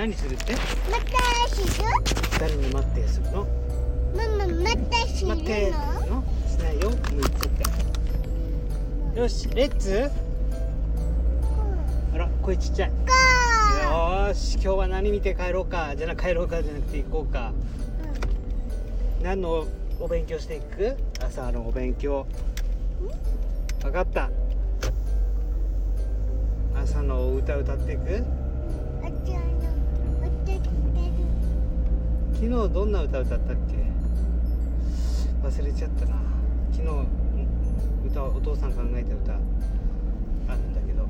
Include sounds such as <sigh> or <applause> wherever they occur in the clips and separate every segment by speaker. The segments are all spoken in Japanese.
Speaker 1: 何するって？
Speaker 2: またする？
Speaker 1: 誰に待ってするの？
Speaker 2: ママまたするの？
Speaker 1: 待っての？しないよ。向いちゃってよしレッツ？あら声ちっちゃい。
Speaker 2: か
Speaker 1: よーし今日は何見て帰ろうか？じゃな帰ろうかじゃなくて行こうか。何のお勉強していく？朝のお勉強。分かった。朝のお歌歌っていく？
Speaker 2: あちゃの歌ってる
Speaker 1: 昨日どんな歌歌ったっけ？忘れちゃったな。昨日歌お父さん考えた歌あるんだけど。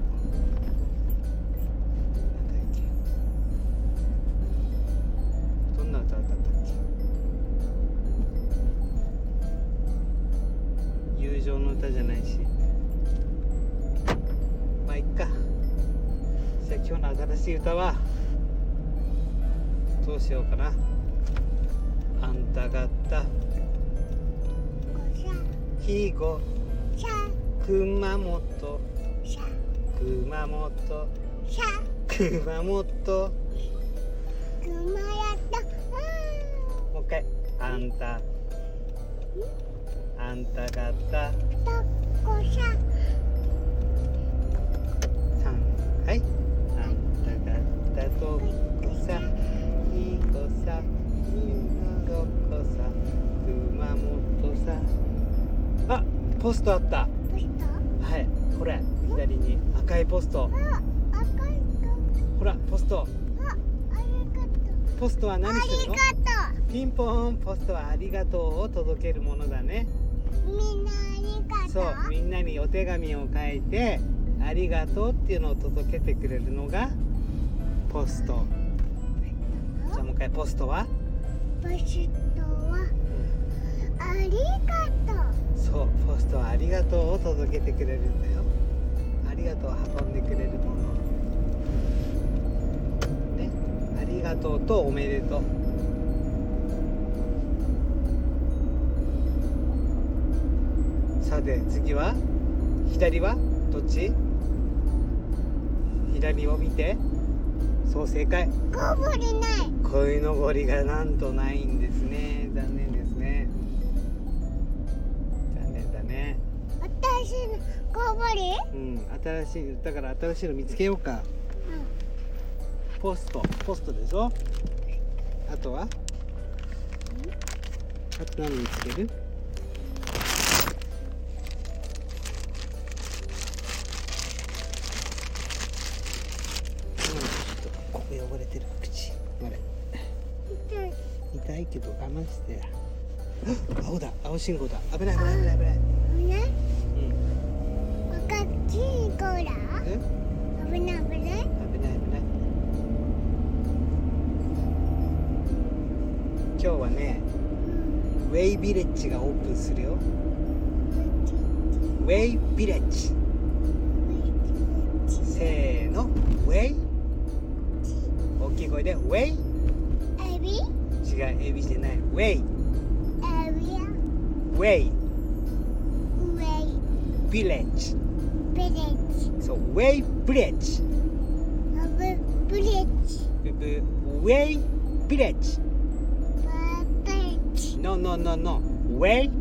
Speaker 1: どんな歌歌ったっけ？友情の歌じゃないし。まあいっか。じゃあ今日の新しい歌はどうしようかな。あんた方ひご。
Speaker 2: シャ
Speaker 1: 熊本。熊本。熊本。
Speaker 2: 熊やった
Speaker 1: もう一回。あんた。あんた方
Speaker 2: どこ
Speaker 1: さあポストあった。
Speaker 2: どうした
Speaker 1: はい。これ左に。赤いポスト。ほらポスト。ポストは何
Speaker 2: あ
Speaker 1: するの？
Speaker 2: りがと
Speaker 1: ピンポーン。ポストはありがとうを届けるものだね。
Speaker 2: うみんなありがとう
Speaker 1: そう。みんなにお手紙を書いてありがとうっていうのを届けてくれるのがポスト。じゃあもう一回ポストは？
Speaker 2: ポストはありがとう
Speaker 1: そうポストはありがとうを届けてくれるんだよ。ありがとうを運んでくれるもの。ね。ありがとうとおめでとう。さて次は？左は？どっち？左を見て。そう正解。
Speaker 2: こぼれない。
Speaker 1: 鯉のぼりがなんとないんです
Speaker 2: のこぼれ
Speaker 1: うん新しいだから新しいの見つけようか。ポスト。ポストでしょ？あとは？あと何見つける？汚れてる口。あれ。
Speaker 2: 痛い。
Speaker 1: 痛いけど我慢して。や青だ。青信号だ。危ない危ない危ない危ない
Speaker 2: ちいコーラ
Speaker 1: え？
Speaker 2: 危ない危ない。
Speaker 1: 危ない危ない。今日はねウェイビレッジがオープンするよ。ウェイビレッジ。せーの。ウェイ？大きい声で。ウェイ？
Speaker 2: エビ？
Speaker 1: 違うエビじゃない。ウェイ。
Speaker 2: エビ
Speaker 1: ウェイ。
Speaker 2: ウェイ。
Speaker 1: ビレッジ
Speaker 2: ビレッジ
Speaker 1: そうウェイビレッジ
Speaker 2: アブブレッジ
Speaker 1: ブブウェイビレッジ
Speaker 2: バーベッジ
Speaker 1: No no no no ウェイ
Speaker 2: ウ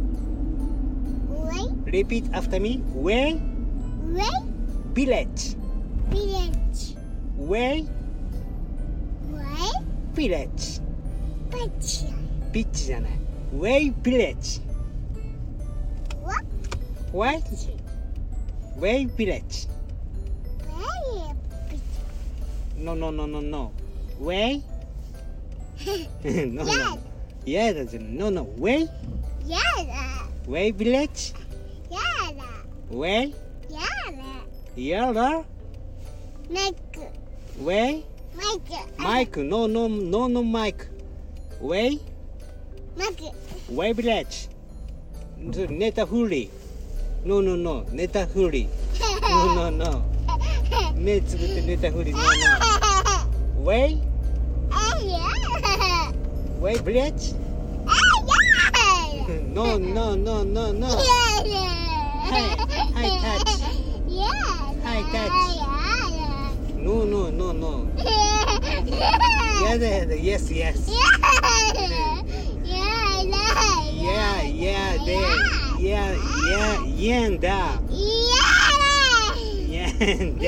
Speaker 2: ェイ
Speaker 1: Repeat after me ウェイ
Speaker 2: ウェイ
Speaker 1: ビレッジ
Speaker 2: ビレッジ
Speaker 1: ウェイ
Speaker 2: ウェイ
Speaker 1: ビレッジ
Speaker 2: ペッチ
Speaker 1: ピッチじゃないウェイビ
Speaker 2: Wave Village. Wave
Speaker 1: No, no, no, no, no. Way? <laughs> no,
Speaker 2: yes.
Speaker 1: no. Yeah, that's no, no.
Speaker 2: Way? Yeah. Way
Speaker 1: Village? Yeah. Way?
Speaker 2: Yeah. Yeah. Mike.
Speaker 1: Way? Mike. Mike. No, no, no, no, Mike. Way? Mike. Way Village. Netahuli. No no no ネタフリー No no no 目つぶってネタフリー No no ウェイ
Speaker 2: あや
Speaker 1: ウェイビレッジ
Speaker 2: あや
Speaker 1: No no no no no
Speaker 2: はい
Speaker 1: はいタッチ
Speaker 2: やだ
Speaker 1: はいタッチ
Speaker 2: や
Speaker 1: No no no no
Speaker 2: だ
Speaker 1: だだ Yes yes
Speaker 2: Yeah,
Speaker 1: Yeah yeah で Yeah yeah 言んだ
Speaker 2: Yeah.
Speaker 1: 言んだ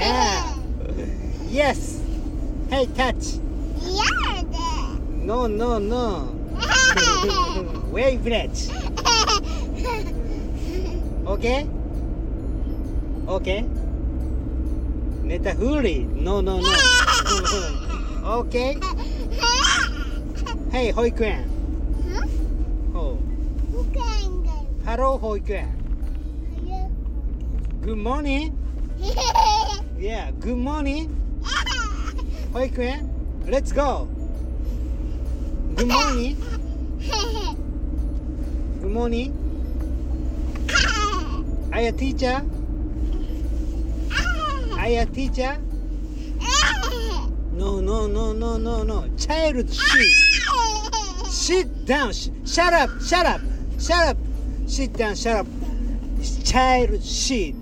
Speaker 1: Yes Hey touch
Speaker 2: Yeah.
Speaker 1: No no no Wave bridge Okay Okay ネタフリ No no no Okay Hey 保育園うハロー保育園 Good morning Yeah good morning 保育園 Let's go Good morning Good morning I a teacher I a teacher No no no no no no Child shit Sit down sh- Shut up Shut up Shut up Sit down Shut up. Child shit.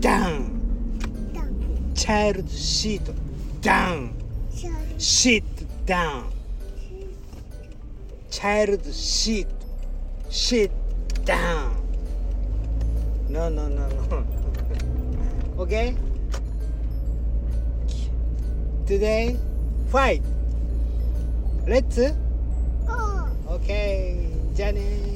Speaker 1: Down. Child shit. Down. Sit down. Child shit. Sit down. No no no no. <laughs> Okay? Today fight. Let's uh, oh. Okay じ